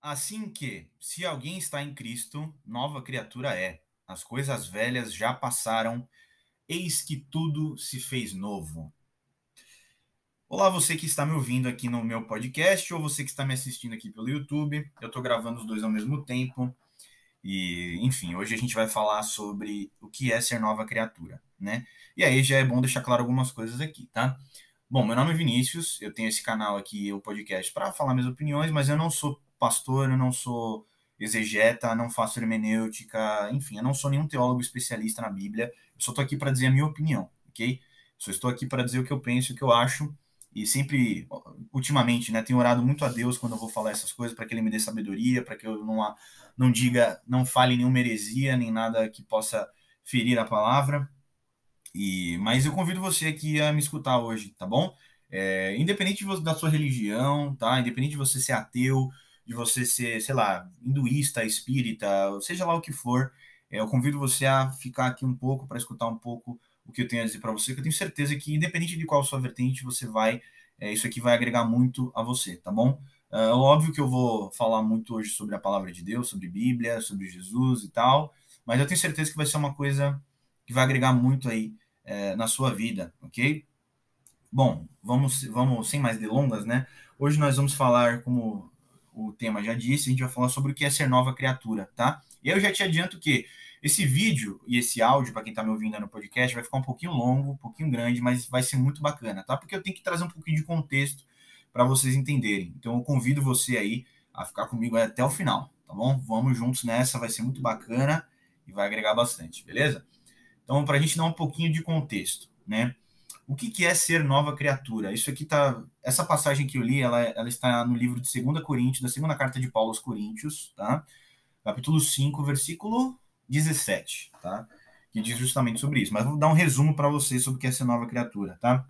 Assim que, se alguém está em Cristo, nova criatura é. As coisas velhas já passaram, eis que tudo se fez novo. Olá, você que está me ouvindo aqui no meu podcast ou você que está me assistindo aqui pelo YouTube. Eu estou gravando os dois ao mesmo tempo. E, enfim, hoje a gente vai falar sobre o que é ser nova criatura, né? E aí já é bom deixar claro algumas coisas aqui, tá? Bom, meu nome é Vinícius, eu tenho esse canal aqui, o podcast, para falar minhas opiniões, mas eu não sou pastor, eu não sou exegeta, não faço hermenêutica, enfim, eu não sou nenhum teólogo especialista na Bíblia, eu só estou aqui para dizer a minha opinião, ok? Só estou aqui para dizer o que eu penso, o que eu acho, e sempre, ultimamente, né, tenho orado muito a Deus quando eu vou falar essas coisas, para que Ele me dê sabedoria, para que eu não, não diga, não fale nenhuma heresia, nem nada que possa ferir a palavra. E, mas eu convido você aqui a me escutar hoje, tá bom? É, independente da sua religião, tá? Independente de você ser ateu, de você ser, sei lá, hinduísta, espírita, seja lá o que for, é, eu convido você a ficar aqui um pouco para escutar um pouco o que eu tenho a dizer para você, que eu tenho certeza que, independente de qual sua vertente, você vai, é, isso aqui vai agregar muito a você, tá bom? É óbvio que eu vou falar muito hoje sobre a palavra de Deus, sobre Bíblia, sobre Jesus e tal, mas eu tenho certeza que vai ser uma coisa que vai agregar muito aí é, na sua vida, ok? Bom, vamos, vamos sem mais delongas, né? Hoje nós vamos falar, como o tema já disse, a gente vai falar sobre o que é ser nova criatura, tá? Eu já te adianto que esse vídeo e esse áudio, para quem está me ouvindo no podcast, vai ficar um pouquinho longo, um pouquinho grande, mas vai ser muito bacana, tá? Porque eu tenho que trazer um pouquinho de contexto para vocês entenderem. Então eu convido você aí a ficar comigo até o final, tá bom? Vamos juntos nessa, vai ser muito bacana e vai agregar bastante, beleza? Então, para a gente dar um pouquinho de contexto, né? O que, que é ser nova criatura? Isso aqui tá. Essa passagem que eu li, ela, ela está no livro de 2 Coríntios, da segunda carta de Paulo aos Coríntios, tá? Capítulo 5, versículo 17, tá? Que diz justamente sobre isso. Mas vou dar um resumo para vocês sobre o que é ser nova criatura, tá?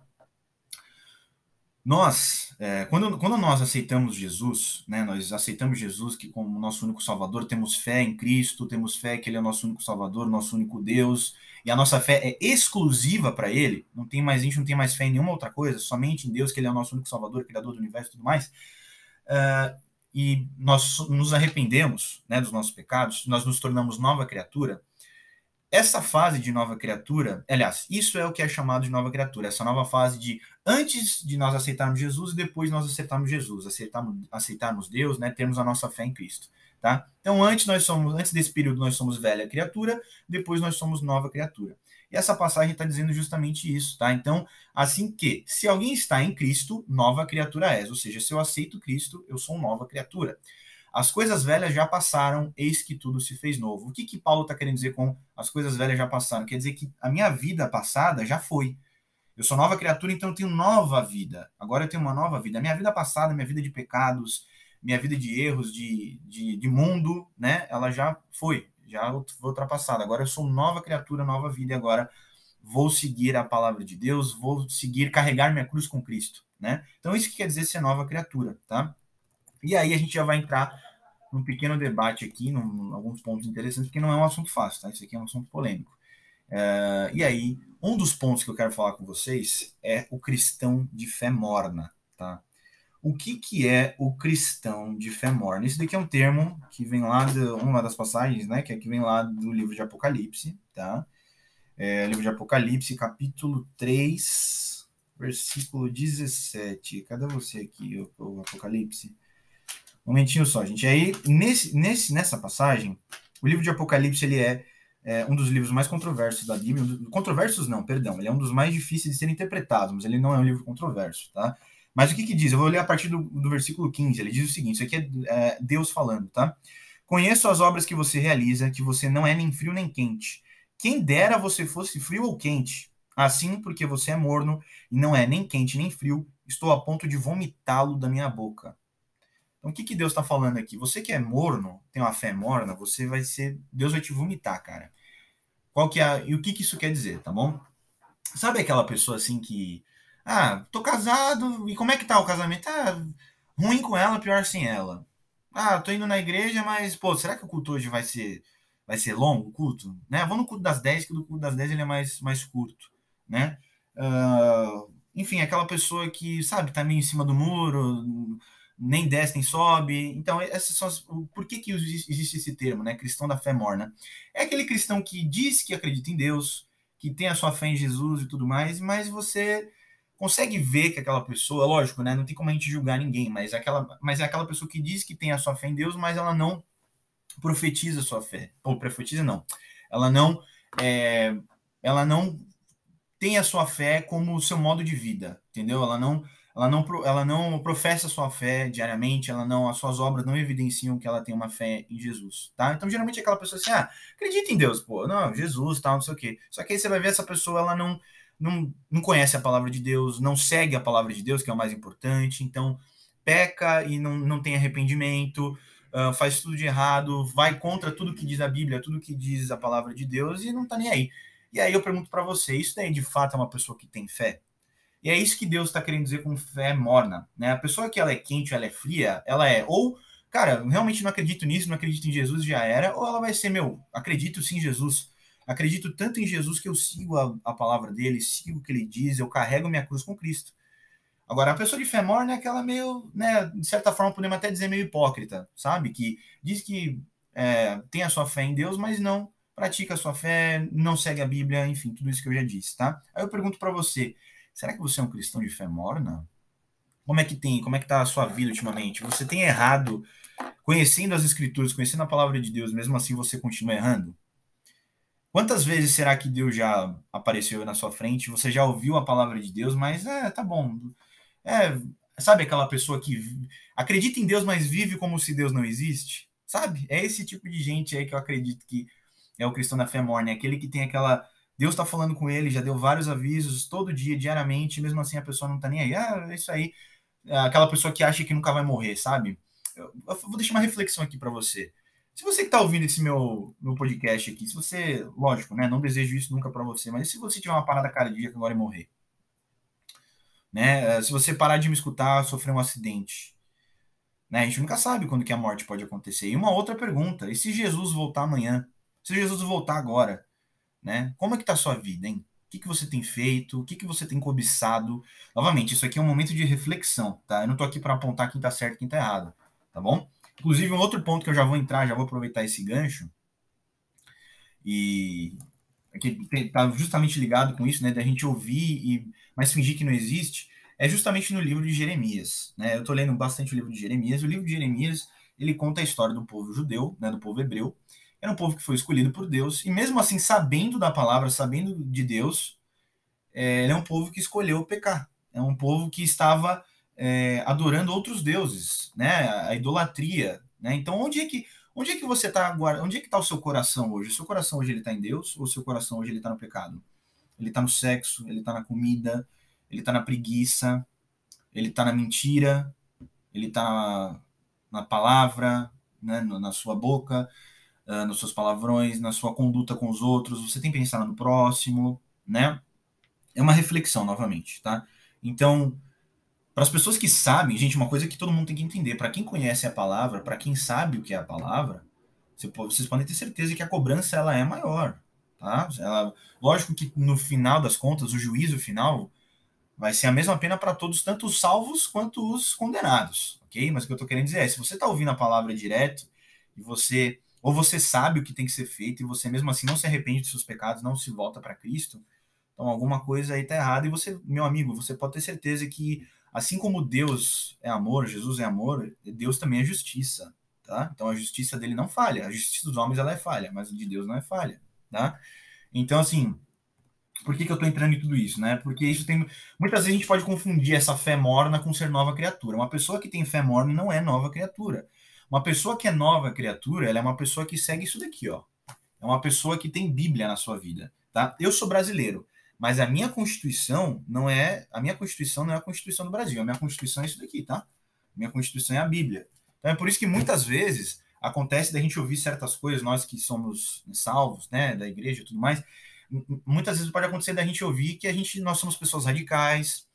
Nós, é, quando, quando nós aceitamos Jesus, né, nós aceitamos Jesus que como nosso único Salvador, temos fé em Cristo, temos fé que Ele é nosso único Salvador, nosso único Deus, e a nossa fé é exclusiva para Ele, não tem mais, a gente não tem mais fé em nenhuma outra coisa, somente em Deus, que Ele é o nosso único Salvador, Criador do Universo e tudo mais, uh, e nós nos arrependemos né, dos nossos pecados, nós nos tornamos nova criatura, essa fase de nova criatura, aliás, isso é o que é chamado de nova criatura, essa nova fase de antes de nós aceitarmos Jesus e depois nós aceitarmos Jesus, aceitarmos, aceitarmos Deus, né, termos a nossa fé em Cristo, tá? Então antes nós somos, antes desse período nós somos velha criatura, depois nós somos nova criatura. E essa passagem está dizendo justamente isso, tá? Então, assim que, se alguém está em Cristo, nova criatura és, ou seja, se eu aceito Cristo, eu sou nova criatura. As coisas velhas já passaram, eis que tudo se fez novo. O que, que Paulo está querendo dizer com as coisas velhas já passaram? Quer dizer que a minha vida passada já foi. Eu sou nova criatura, então eu tenho nova vida. Agora eu tenho uma nova vida. A minha vida passada, minha vida de pecados, minha vida de erros, de, de, de mundo, né? Ela já foi, já foi ultrapassada. Agora eu sou nova criatura, nova vida, e agora vou seguir a palavra de Deus, vou seguir, carregar minha cruz com Cristo, né? Então isso que quer dizer ser nova criatura, tá? E aí a gente já vai entrar num pequeno debate aqui, num, alguns pontos interessantes, porque não é um assunto fácil, tá? Isso aqui é um assunto polêmico. É, e aí, um dos pontos que eu quero falar com vocês é o cristão de fé morna, tá? O que, que é o cristão de fé morna? Isso daqui é um termo que vem lá de uma das passagens, né? Que é que vem lá do livro de Apocalipse, tá? É, livro de Apocalipse, capítulo 3, versículo 17. Cadê você aqui, o, o Apocalipse? Um momentinho só, gente. Aí, nesse, nesse, nessa passagem, o livro de Apocalipse ele é, é, um dos livros mais controversos da Bíblia. Controversos não, perdão. Ele é um dos mais difíceis de ser interpretado, mas ele não é um livro controverso, tá? Mas o que que diz? Eu vou ler a partir do, do versículo 15. Ele diz o seguinte, isso aqui é, é Deus falando, tá? Conheço as obras que você realiza, que você não é nem frio nem quente. Quem dera você fosse frio ou quente. Assim, porque você é morno e não é nem quente nem frio, estou a ponto de vomitá-lo da minha boca. Então, o que, que Deus está falando aqui? Você que é morno, tem uma fé morna, você vai ser. Deus vai te vomitar, cara. Qual que é. E o que, que isso quer dizer, tá bom? Sabe aquela pessoa assim que. Ah, tô casado, e como é que tá o casamento? Ah, ruim com ela, pior sem ela. Ah, tô indo na igreja, mas, pô, será que o culto hoje vai ser vai ser longo o culto? Né? Vou no culto das 10, que o culto das 10 ele é mais, mais curto, né? Uh, enfim, aquela pessoa que, sabe, tá meio em cima do muro, nem desce nem sobe. Então, essas são as, por que, que existe esse termo, né? Cristão da fé morna? É aquele cristão que diz que acredita em Deus, que tem a sua fé em Jesus e tudo mais, mas você consegue ver que aquela pessoa, lógico, né? Não tem como a gente julgar ninguém, mas, aquela, mas é aquela pessoa que diz que tem a sua fé em Deus, mas ela não profetiza a sua fé. Ou profetiza, não. Ela não. É, ela não tem a sua fé como o seu modo de vida, entendeu? Ela não ela não, ela não professa sua fé diariamente, ela não, as suas obras não evidenciam que ela tem uma fé em Jesus, tá? Então, geralmente, aquela pessoa assim, ah, acredita em Deus, pô, não, Jesus, tal, não sei o quê. Só que aí você vai ver essa pessoa, ela não, não, não conhece a palavra de Deus, não segue a palavra de Deus, que é o mais importante, então peca e não, não tem arrependimento, uh, faz tudo de errado, vai contra tudo que diz a Bíblia, tudo que diz a palavra de Deus e não tá nem aí. E aí eu pergunto para você, isso daí de fato é uma pessoa que tem fé? E é isso que Deus está querendo dizer com fé morna, né? A pessoa que ela é quente, ela é fria, ela é ou, cara, realmente não acredito nisso, não acredito em Jesus, já era, ou ela vai ser, meu, acredito sim em Jesus, Acredito tanto em Jesus que eu sigo a, a palavra dele, sigo o que ele diz, eu carrego minha cruz com Cristo. Agora, a pessoa de fé morna é aquela meio, né, de certa forma, podemos até dizer meio hipócrita, sabe? Que diz que é, tem a sua fé em Deus, mas não pratica a sua fé, não segue a Bíblia, enfim, tudo isso que eu já disse, tá? Aí eu pergunto para você, será que você é um cristão de fé morna? Como é que tem, como é que tá a sua vida ultimamente? Você tem errado conhecendo as escrituras, conhecendo a palavra de Deus, mesmo assim você continua errando? Quantas vezes será que Deus já apareceu na sua frente? Você já ouviu a palavra de Deus, mas é, tá bom. É, sabe aquela pessoa que acredita em Deus, mas vive como se Deus não existe? Sabe? É esse tipo de gente aí que eu acredito que é o cristão da fé morna, é aquele que tem aquela Deus está falando com ele, já deu vários avisos todo dia, diariamente, mesmo assim a pessoa não tá nem aí. Ah, é isso aí. É aquela pessoa que acha que nunca vai morrer, sabe? Eu, eu vou deixar uma reflexão aqui para você. Se você que está ouvindo esse meu, meu podcast aqui, se você, lógico, né, não desejo isso nunca para você, mas se você tiver uma parada cardíaca agora e morrer, né, eh, se você parar de me escutar, sofrer um acidente, né, a gente nunca sabe quando que a morte pode acontecer. E uma outra pergunta, e se Jesus voltar amanhã? Se Jesus voltar agora, né, como é que tá a sua vida, hein? O que, que você tem feito? O que, que você tem cobiçado? Novamente, isso aqui é um momento de reflexão, tá? Eu não tô aqui para apontar quem tá certo e quem tá errado, tá bom? Inclusive, um outro ponto que eu já vou entrar, já vou aproveitar esse gancho, e que está justamente ligado com isso, né, da gente ouvir e mas fingir que não existe, é justamente no livro de Jeremias, né? Eu estou lendo bastante o livro de Jeremias. O livro de Jeremias ele conta a história do povo judeu, né, do povo hebreu. Era um povo que foi escolhido por Deus e mesmo assim sabendo da palavra, sabendo de Deus, é, é um povo que escolheu pecar. É um povo que estava é, adorando outros deuses, né? A idolatria, né? Então, onde é que onde é que você está agora? Onde é que está o seu coração hoje? O seu coração hoje ele está em Deus ou o seu coração hoje ele está no pecado? Ele está no sexo, ele está na comida, ele está na preguiça, ele está na mentira, ele está na, na, palavra, né? na sua boca, uh, nos seus palavrões, na sua conduta com os outros. Você tem pensado no próximo, né? É uma reflexão novamente, tá? Então para as pessoas que sabem, gente, uma coisa que todo mundo tem que entender, para quem conhece a palavra, para quem sabe o que é a palavra, vocês podem ter certeza que a cobrança ela é maior, tá? Ela, lógico que no final das contas, o juízo final vai ser a mesma pena para todos, tanto os salvos quanto os condenados, ok? Mas o que eu estou querendo dizer é, se você está ouvindo a palavra direto e você ou você sabe o que tem que ser feito e você mesmo assim não se arrepende dos seus pecados, não se volta para Cristo, então alguma coisa aí está errada e você, meu amigo, você pode ter certeza que Assim como Deus é amor, Jesus é amor, Deus também é justiça, tá? Então a justiça dele não falha. A justiça dos homens ela é falha, mas a de Deus não é falha, tá? Então assim, por que, que eu estou entrando em tudo isso, né? Porque isso tem muitas vezes a gente pode confundir essa fé morna com ser nova criatura. Uma pessoa que tem fé morna não é nova criatura. Uma pessoa que é nova criatura, ela é uma pessoa que segue isso daqui, ó. É uma pessoa que tem Bíblia na sua vida, tá? Eu sou brasileiro. Mas a minha Constituição não é a minha Constituição não é a Constituição do Brasil. A minha Constituição é isso daqui, tá? Minha Constituição é a Bíblia. Então é por isso que muitas vezes acontece da gente ouvir certas coisas, nós que somos salvos, né, da igreja e tudo mais, muitas vezes pode acontecer da gente ouvir que a gente nós somos pessoas radicais,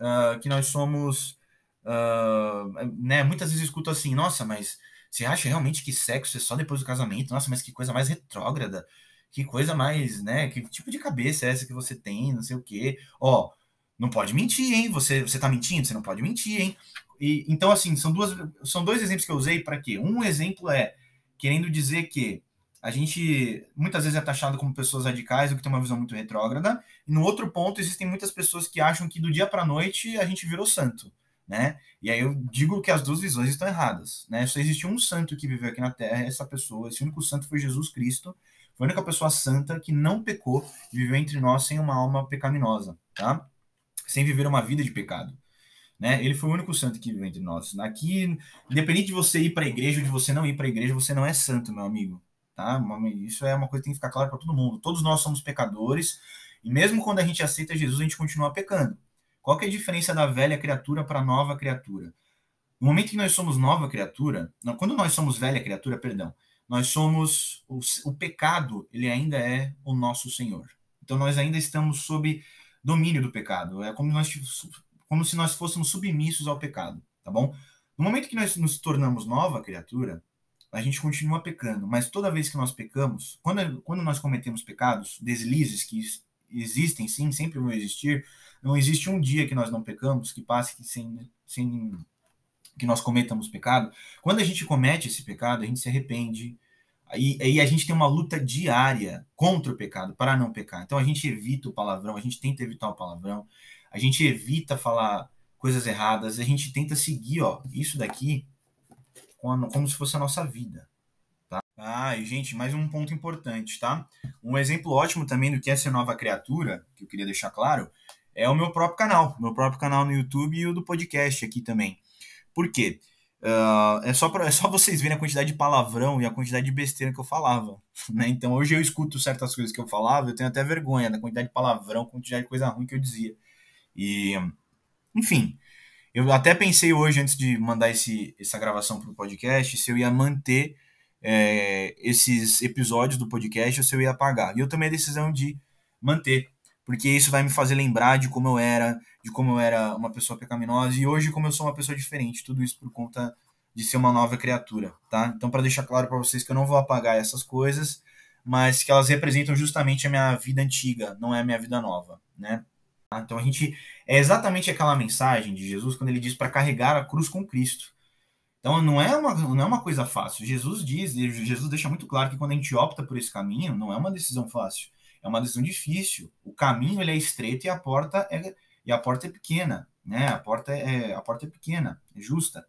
uh, que nós somos, uh, né, muitas vezes eu escuto assim, nossa, mas você acha realmente que sexo é só depois do casamento? Nossa, mas que coisa mais retrógrada que coisa mais, né? Que tipo de cabeça é essa que você tem, não sei o quê. Ó, não pode mentir, hein? Você, você tá mentindo, você não pode mentir, hein? E, então, assim, são, duas, são dois exemplos que eu usei para quê? Um exemplo é querendo dizer que a gente muitas vezes é taxado como pessoas radicais, o que tem uma visão muito retrógrada. E no outro ponto, existem muitas pessoas que acham que do dia para noite a gente virou santo, né? E aí eu digo que as duas visões estão erradas, né? Só existe um santo que viveu aqui na Terra, essa pessoa, esse único santo foi Jesus Cristo, foi a única pessoa santa que não pecou e viveu entre nós sem uma alma pecaminosa, tá? Sem viver uma vida de pecado. Né? Ele foi o único santo que viveu entre nós. Aqui, independente de você ir para a igreja ou de você não ir para a igreja, você não é santo, meu amigo. Tá? Isso é uma coisa que tem que ficar claro para todo mundo. Todos nós somos pecadores e mesmo quando a gente aceita Jesus, a gente continua pecando. Qual que é a diferença da velha criatura para a nova criatura? No momento que nós somos nova criatura, não, quando nós somos velha criatura, perdão, nós somos o, o pecado, ele ainda é o nosso Senhor. Então nós ainda estamos sob domínio do pecado. É como nós como se nós fôssemos submissos ao pecado, tá bom? No momento que nós nos tornamos nova criatura, a gente continua pecando, mas toda vez que nós pecamos, quando, quando nós cometemos pecados, deslizes que existem sim, sempre vão existir, não existe um dia que nós não pecamos, que passe sem, sem que nós cometamos pecado. Quando a gente comete esse pecado, a gente se arrepende, e, e a gente tem uma luta diária contra o pecado, para não pecar. Então a gente evita o palavrão, a gente tenta evitar o palavrão, a gente evita falar coisas erradas, a gente tenta seguir, ó, isso daqui como, como se fosse a nossa vida. Tá? Ah, e gente, mais um ponto importante, tá? Um exemplo ótimo também do que é ser nova criatura, que eu queria deixar claro, é o meu próprio canal, meu próprio canal no YouTube e o do podcast aqui também. Por quê? Uh, é, só pra, é só vocês verem a quantidade de palavrão e a quantidade de besteira que eu falava. Né? Então hoje eu escuto certas coisas que eu falava, eu tenho até vergonha da quantidade de palavrão, quantidade de coisa ruim que eu dizia. E, enfim, eu até pensei hoje, antes de mandar esse, essa gravação para o podcast, se eu ia manter é, esses episódios do podcast ou se eu ia apagar. E eu tomei a decisão de manter, porque isso vai me fazer lembrar de como eu era, de como eu era uma pessoa pecaminosa e hoje como eu sou uma pessoa diferente. Tudo isso por conta de ser uma nova criatura, tá? Então, para deixar claro para vocês que eu não vou apagar essas coisas, mas que elas representam justamente a minha vida antiga, não é a minha vida nova, né? Tá? Então a gente é exatamente aquela mensagem de Jesus quando ele diz para carregar a cruz com Cristo. Então não é uma não é uma coisa fácil. Jesus diz, Jesus deixa muito claro que quando a gente opta por esse caminho, não é uma decisão fácil, é uma decisão difícil. O caminho ele é estreito e a porta é e a porta é pequena, né? A porta é a porta é pequena, é justa.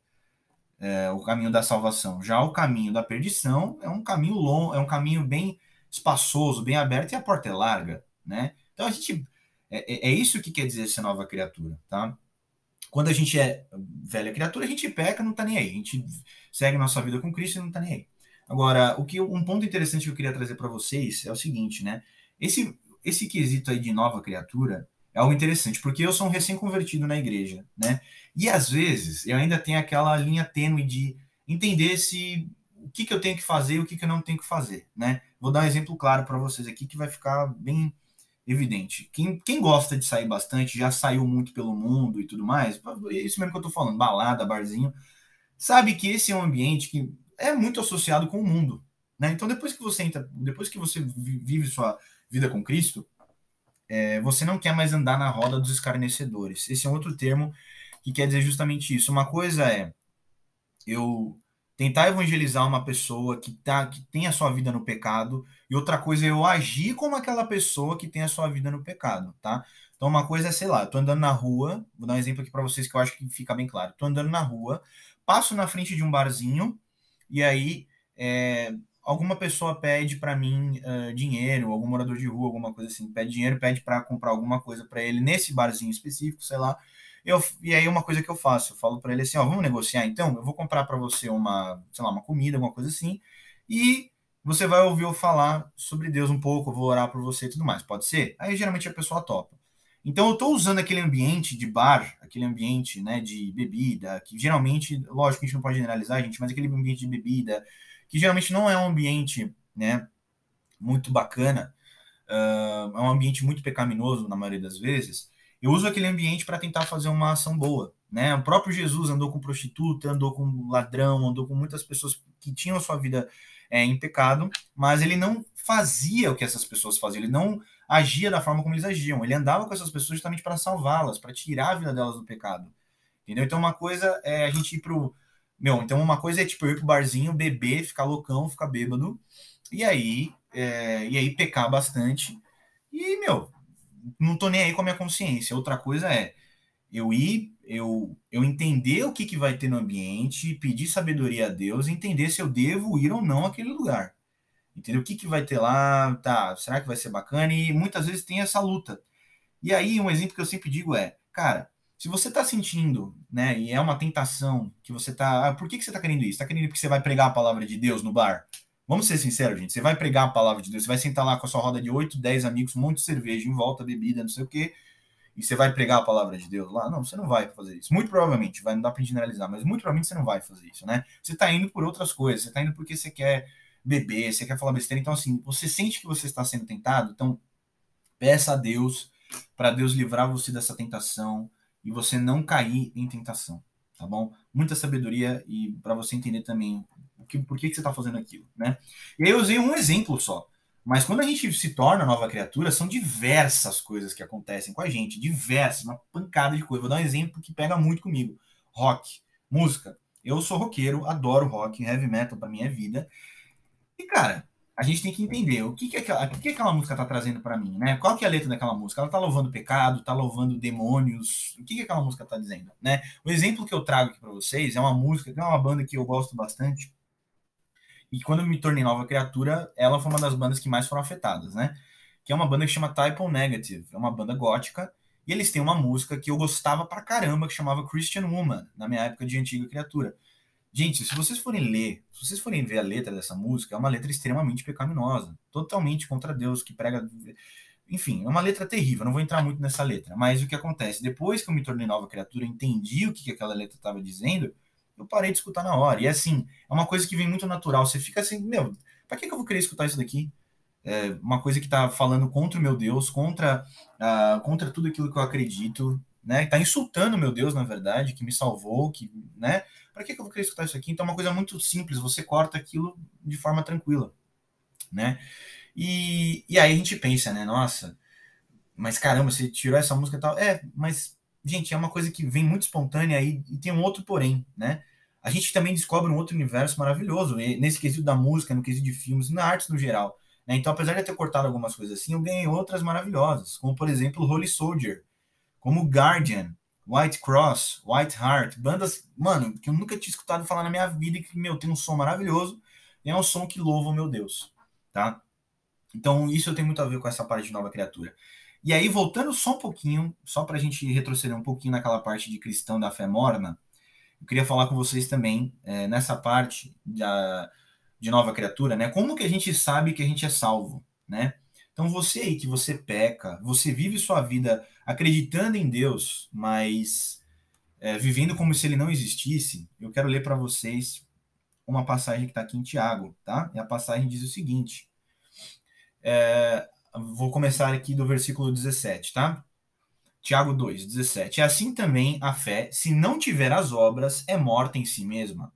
É, o caminho da salvação. Já o caminho da perdição é um caminho longo, é um caminho bem espaçoso, bem aberto e a porta é larga, né? Então a gente é, é, é isso que quer dizer ser nova criatura, tá? Quando a gente é velha criatura, a gente peca, não tá nem aí. A gente segue nossa vida com Cristo e não tá nem aí. Agora, o que um ponto interessante que eu queria trazer para vocês é o seguinte, né? Esse esse quesito aí de nova criatura é algo interessante, porque eu sou um recém-convertido na igreja, né? E às vezes eu ainda tenho aquela linha tênue de entender se o que, que eu tenho que fazer e o que, que eu não tenho que fazer, né? Vou dar um exemplo claro para vocês aqui que vai ficar bem evidente. Quem, quem gosta de sair bastante, já saiu muito pelo mundo e tudo mais, é isso mesmo que eu tô falando, balada, barzinho, sabe que esse é um ambiente que é muito associado com o mundo. Né? Então, depois que você entra, depois que você vive sua vida com Cristo, é, você não quer mais andar na roda dos escarnecedores. Esse é um outro termo que quer dizer justamente isso. Uma coisa é eu tentar evangelizar uma pessoa que, tá, que tem a sua vida no pecado, e outra coisa é eu agir como aquela pessoa que tem a sua vida no pecado, tá? Então, uma coisa é, sei lá, eu tô andando na rua, vou dar um exemplo aqui para vocês que eu acho que fica bem claro. Tô andando na rua, passo na frente de um barzinho, e aí é, alguma pessoa pede para mim uh, dinheiro, algum morador de rua, alguma coisa assim, pede dinheiro, pede para comprar alguma coisa para ele nesse barzinho específico, sei lá. Eu, e aí uma coisa que eu faço, eu falo para ele assim, ó, vamos negociar então, eu vou comprar para você uma, sei lá, uma comida, alguma coisa assim, e você vai ouvir eu falar sobre Deus um pouco, eu vou orar por você e tudo mais, pode ser? Aí geralmente a pessoa topa. Então eu estou usando aquele ambiente de bar, aquele ambiente, né, de bebida, que geralmente, lógico a gente não pode generalizar, gente, mas aquele ambiente de bebida, que geralmente não é um ambiente, né, muito bacana, uh, é um ambiente muito pecaminoso na maioria das vezes, eu uso aquele ambiente para tentar fazer uma ação boa. Né? O próprio Jesus andou com prostituta, andou com ladrão, andou com muitas pessoas que tinham a sua vida é, em pecado, mas ele não fazia o que essas pessoas faziam, ele não agia da forma como eles agiam. Ele andava com essas pessoas justamente para salvá-las, para tirar a vida delas do pecado. Entendeu? Então, uma coisa é a gente ir pro. Meu, então uma coisa é tipo eu ir pro barzinho, beber, ficar loucão, ficar bêbado, e aí, é, e aí pecar bastante. E, meu, não tô nem aí com a minha consciência. Outra coisa é eu ir, eu, eu entender o que, que vai ter no ambiente, pedir sabedoria a Deus, entender se eu devo ir ou não àquele lugar. Entendeu? O que, que vai ter lá? Tá, será que vai ser bacana? E muitas vezes tem essa luta. E aí, um exemplo que eu sempre digo é, cara, se você está sentindo, né, e é uma tentação que você está, ah, por que, que você está querendo isso? Está querendo porque você vai pregar a palavra de Deus no bar? Vamos ser sinceros, gente. Você vai pregar a palavra de Deus, você vai sentar lá com a sua roda de 8, 10 amigos, um monte de cerveja em volta, bebida, não sei o quê, e você vai pregar a palavra de Deus lá? Não, você não vai fazer isso. Muito provavelmente, vai, não dá para generalizar, mas muito provavelmente você não vai fazer isso, né? Você está indo por outras coisas, você está indo porque você quer beber, você quer falar besteira. Então, assim, você sente que você está sendo tentado, então peça a Deus para Deus livrar você dessa tentação, e você não cair em tentação, tá bom? Muita sabedoria e para você entender também o que, por que, que você está fazendo aquilo, né? E aí eu usei um exemplo só, mas quando a gente se torna nova criatura, são diversas coisas que acontecem com a gente, diversas, uma pancada de coisa. Vou dar um exemplo que pega muito comigo: rock, música. Eu sou roqueiro, adoro rock, heavy metal para minha vida. E cara, a gente tem que entender o que, que, aquela, que, que aquela música está trazendo para mim, né? Qual que é a letra daquela música? Ela está louvando pecado, está louvando demônios? O que, que aquela música está dizendo, né? O exemplo que eu trago aqui para vocês é uma música, é uma banda que eu gosto bastante. E quando eu me tornei nova criatura, ela foi uma das bandas que mais foram afetadas, né? Que é uma banda que chama Type O Negative, é uma banda gótica. E eles têm uma música que eu gostava pra caramba, que chamava Christian Woman, na minha época de antiga criatura. Gente, se vocês forem ler, se vocês forem ver a letra dessa música, é uma letra extremamente pecaminosa, totalmente contra Deus, que prega. Enfim, é uma letra terrível, não vou entrar muito nessa letra. Mas o que acontece? Depois que eu me tornei nova criatura, entendi o que, que aquela letra estava dizendo, eu parei de escutar na hora. E assim, é uma coisa que vem muito natural. Você fica assim, meu, que, que eu vou querer escutar isso daqui? É uma coisa que está falando contra o meu Deus, contra, uh, contra tudo aquilo que eu acredito, né? Tá insultando meu Deus, na verdade, que me salvou, que, né? Para que, que eu vou querer escutar isso aqui? Então é uma coisa muito simples, você corta aquilo de forma tranquila, né? E, e aí a gente pensa, né? Nossa, mas caramba, você tirou essa música e tal. É, mas, gente, é uma coisa que vem muito espontânea e, e tem um outro porém, né? A gente também descobre um outro universo maravilhoso, nesse quesito da música, no quesito de filmes, na arte no geral. Né? Então, apesar de eu ter cortado algumas coisas assim, eu ganhei outras maravilhosas, como por exemplo Holy Soldier, como Guardian, White Cross, White Heart, bandas, mano, que eu nunca tinha escutado falar na minha vida e que, meu, tem um som maravilhoso e é um som que louva o meu Deus, tá? Então, isso tem muito a ver com essa parte de nova criatura. E aí, voltando só um pouquinho, só para a gente retroceder um pouquinho naquela parte de cristão da fé morna, eu queria falar com vocês também, é, nessa parte da, de nova criatura, né? Como que a gente sabe que a gente é salvo, né? Então você aí que você peca, você vive sua vida acreditando em Deus, mas é, vivendo como se ele não existisse, eu quero ler para vocês uma passagem que está aqui em Tiago, tá? E a passagem diz o seguinte. É, vou começar aqui do versículo 17, tá? Tiago 2, 17. Assim também a fé, se não tiver as obras, é morta em si mesma.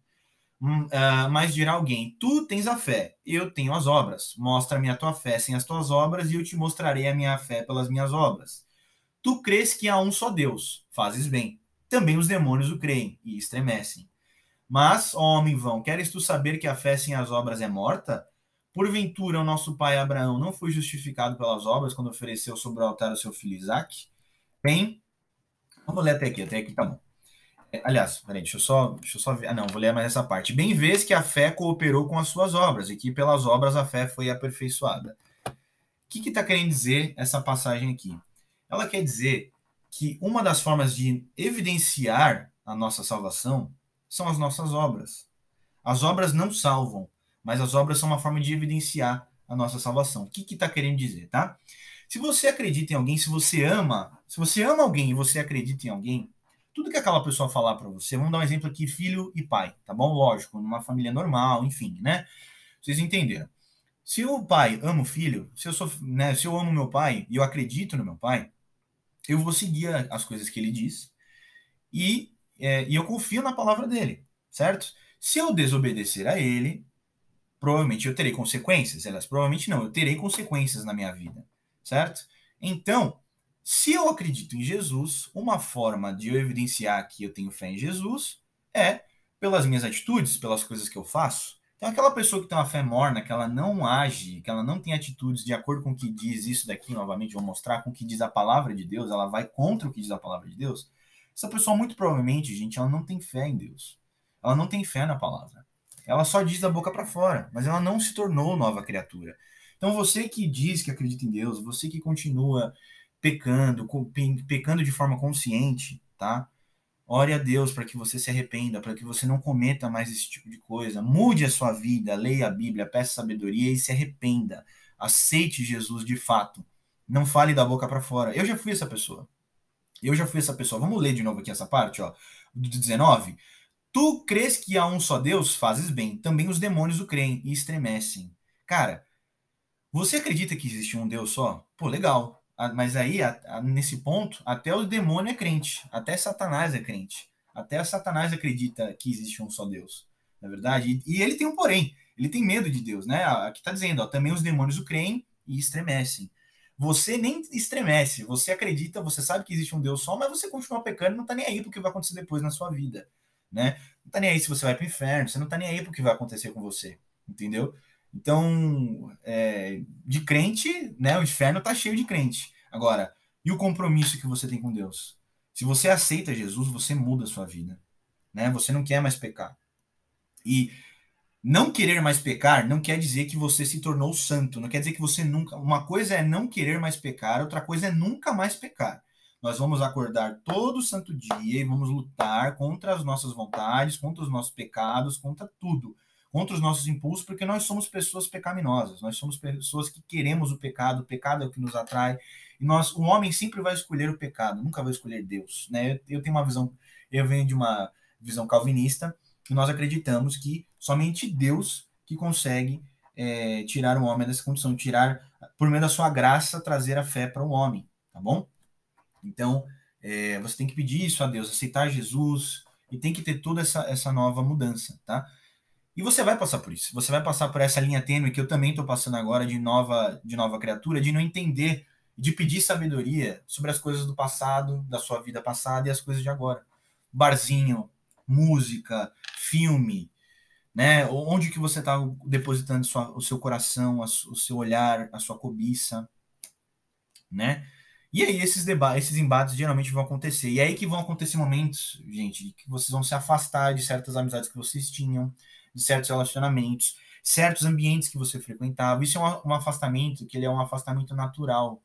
Uh, mas dirá alguém: Tu tens a fé, eu tenho as obras. Mostra-me a tua fé sem as tuas obras, e eu te mostrarei a minha fé pelas minhas obras. Tu crês que há um só Deus, fazes bem. Também os demônios o creem e estremecem. Mas, ó homem vão, queres tu saber que a fé sem as obras é morta? Porventura, o nosso pai Abraão não foi justificado pelas obras quando ofereceu sobre o altar o seu filho Isaac? Bem, vamos ler até aqui, até aqui tá bom. Aliás, peraí, deixa eu só, deixa eu só ver. Ah, não, vou ler mais essa parte. Bem vês que a fé cooperou com as suas obras, e que pelas obras a fé foi aperfeiçoada. O que está querendo dizer essa passagem aqui? Ela quer dizer que uma das formas de evidenciar a nossa salvação são as nossas obras. As obras não salvam, mas as obras são uma forma de evidenciar a nossa salvação. O que está querendo dizer, tá? Se você acredita em alguém, se você ama, se você ama alguém e você acredita em alguém, tudo que aquela pessoa falar para você, vamos dar um exemplo aqui, filho e pai, tá bom? Lógico, numa família normal, enfim, né? Vocês entenderam. Se o pai ama o filho, se eu sou, né, se eu amo meu pai e eu acredito no meu pai, eu vou seguir as coisas que ele diz e, é, e eu confio na palavra dele, certo? Se eu desobedecer a ele, provavelmente eu terei consequências. Elas provavelmente não, eu terei consequências na minha vida, certo? Então, se eu acredito em Jesus, uma forma de eu evidenciar que eu tenho fé em Jesus é pelas minhas atitudes, pelas coisas que eu faço. Então, aquela pessoa que tem uma fé morna, que ela não age, que ela não tem atitudes de acordo com o que diz isso daqui, novamente vou mostrar, com o que diz a palavra de Deus, ela vai contra o que diz a palavra de Deus. Essa pessoa, muito provavelmente, gente, ela não tem fé em Deus. Ela não tem fé na palavra. Ela só diz da boca para fora, mas ela não se tornou nova criatura. Então, você que diz que acredita em Deus, você que continua pecando, pecando de forma consciente, tá? Ore a Deus para que você se arrependa, para que você não cometa mais esse tipo de coisa. Mude a sua vida, leia a Bíblia, peça sabedoria e se arrependa. Aceite Jesus de fato. Não fale da boca para fora. Eu já fui essa pessoa. Eu já fui essa pessoa. Vamos ler de novo aqui essa parte, ó, do 19. Tu crês que há um só Deus? Fazes bem. Também os demônios o creem e estremecem. Cara, você acredita que existe um Deus só? Pô, legal. Mas aí, nesse ponto, até o demônio é crente, até Satanás é crente, até Satanás acredita que existe um só Deus, na é verdade. E, ele tem um porém, ele tem medo de Deus, né? Aqui está dizendo, ó, também os demônios o creem e estremecem. Você nem estremece, você acredita, você sabe que existe um Deus só, mas você continua pecando e não está nem aí pro que vai acontecer depois na sua vida, né? Não está nem aí se você vai para o inferno, você não está nem aí pro que vai acontecer com você, entendeu? Então, é, de crente, né? O inferno tá cheio de crente. Agora, e o compromisso que você tem com Deus? Se você aceita Jesus, você muda a sua vida, né? Você não quer mais pecar. E não querer mais pecar não quer dizer que você se tornou santo, não quer dizer que você nunca. Uma coisa é não querer mais pecar, outra coisa é nunca mais pecar. Nós vamos acordar todo santo dia e vamos lutar contra as nossas vontades, contra os nossos pecados, contra tudo contra os nossos impulsos, porque nós somos pessoas pecaminosas, nós somos pessoas que queremos o pecado, o pecado é o que nos atrai, e nós, o homem sempre vai escolher o pecado, nunca vai escolher Deus, né? Eu, eu tenho uma visão, eu venho de uma visão calvinista, e nós acreditamos que somente Deus que consegue é, tirar o homem dessa condição, tirar, por meio da sua graça, trazer a fé para o homem, tá bom? Então, é, você tem que pedir isso a Deus, aceitar Jesus, e tem que ter toda essa, essa nova mudança, tá? E você vai passar por isso. Você vai passar por essa linha tênue que eu também estou passando agora de nova, de nova criatura, de não entender, de pedir sabedoria sobre as coisas do passado, da sua vida passada e as coisas de agora. Barzinho, música, filme, né? Onde que você está depositando sua, o seu coração, a, o seu olhar, a sua cobiça, né? E aí esses debates, esses embates geralmente vão acontecer. E é aí que vão acontecer momentos, gente, que vocês vão se afastar de certas amizades que vocês tinham, de certos relacionamentos, certos ambientes que você frequentava. Isso é um, um afastamento que ele é um afastamento natural.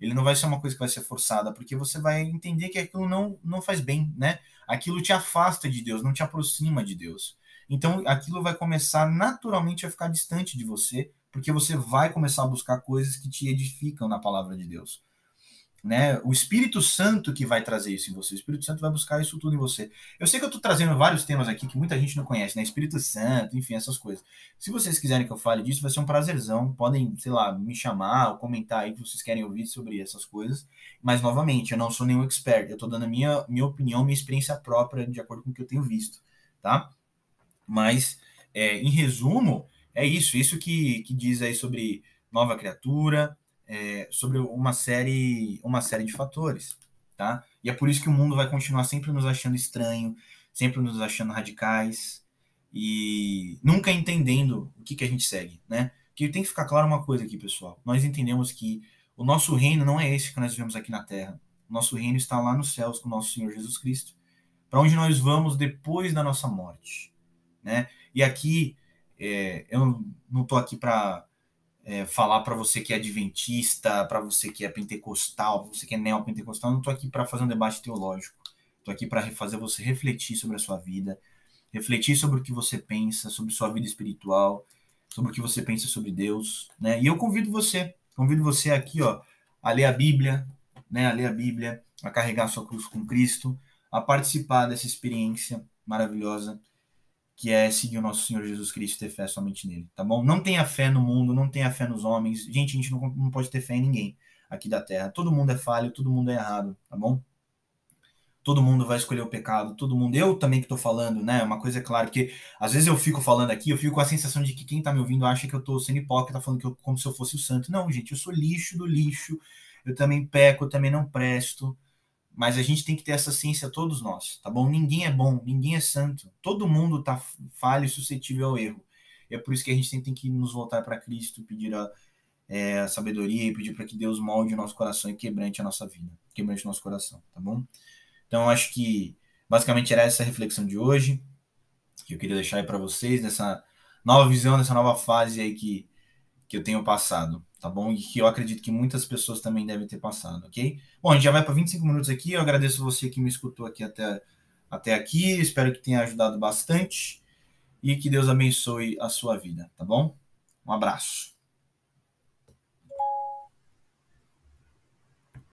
Ele não vai ser uma coisa que vai ser forçada, porque você vai entender que aquilo não, não faz bem, né? Aquilo te afasta de Deus, não te aproxima de Deus. Então, aquilo vai começar naturalmente a ficar distante de você, porque você vai começar a buscar coisas que te edificam na palavra de Deus né? O Espírito Santo que vai trazer isso em você. O Espírito Santo vai buscar isso tudo em você. Eu sei que eu estou trazendo vários temas aqui que muita gente não conhece, né? Espírito Santo, enfim, essas coisas. Se vocês quiserem que eu fale disso, vai ser um prazerzão. Podem, sei lá, me chamar ou comentar aí que vocês querem ouvir sobre essas coisas. Mas, novamente, eu não sou nenhum expert. Eu estou dando a minha, minha opinião, minha experiência própria, de acordo com o que eu tenho visto, tá? Mas, é, em resumo, é isso. Isso que, que diz aí sobre nova criatura, é, sobre uma série, uma série de fatores, tá? E é por isso que o mundo vai continuar sempre nos achando estranho, sempre nos achando radicais e nunca entendendo o que, que a gente segue, né? Que tem que ficar claro uma coisa aqui, pessoal. Nós entendemos que o nosso reino não é esse que nós vivemos aqui na Terra. O nosso reino está lá nos céus com o nosso Senhor Jesus Cristo, para onde nós vamos depois da nossa morte, né? E aqui é, eu não estou aqui para é, falar para você que é adventista, para você que é pentecostal, para você que é neopentecostal, não estou aqui para fazer um debate teológico. Estou aqui para fazer você refletir sobre a sua vida, refletir sobre o que você pensa, sobre sua vida espiritual, sobre o que você pensa sobre Deus, né? E eu convido você, convido você aqui, ó, a ler a Bíblia, né? A ler a Bíblia, a carregar a sua cruz com Cristo, a participar dessa experiência maravilhosa que é seguir o nosso Senhor Jesus Cristo e ter fé somente nele, tá bom? Não tenha fé no mundo, não tenha fé nos homens. Gente, a gente não, não pode ter fé em ninguém aqui da terra. Todo mundo é falho, todo mundo é errado, tá bom? Todo mundo vai escolher o pecado, todo mundo. Eu também que tô falando, né? Uma coisa é clara, que às vezes eu fico falando aqui, eu fico com a sensação de que quem tá me ouvindo acha que eu tô sendo hipócrita, falando que eu, como se eu fosse o santo. Não, gente, eu sou lixo do lixo. eu também peco, eu também não presto. Mas a gente tem que ter essa ciência, todos nós, tá bom? Ninguém é bom, ninguém é santo. Todo mundo tá falho e suscetível ao erro. E é por isso que a gente tem que nos voltar para Cristo, pedir a, é, a sabedoria e pedir para que Deus molde o nosso coração e quebrante a nossa vida, quebrante o nosso coração, tá bom? Então, acho que basicamente era essa reflexão de hoje que eu queria deixar aí para vocês nessa nova visão, nessa nova fase aí que, que eu tenho passado, tá bom? E que eu acredito que muitas pessoas também devem ter passado, ok? Bom, a gente já vai para 25 minutos aqui. Eu agradeço você que me escutou aqui até, até aqui. Espero que tenha ajudado bastante e que Deus abençoe a sua vida, tá bom? Um abraço.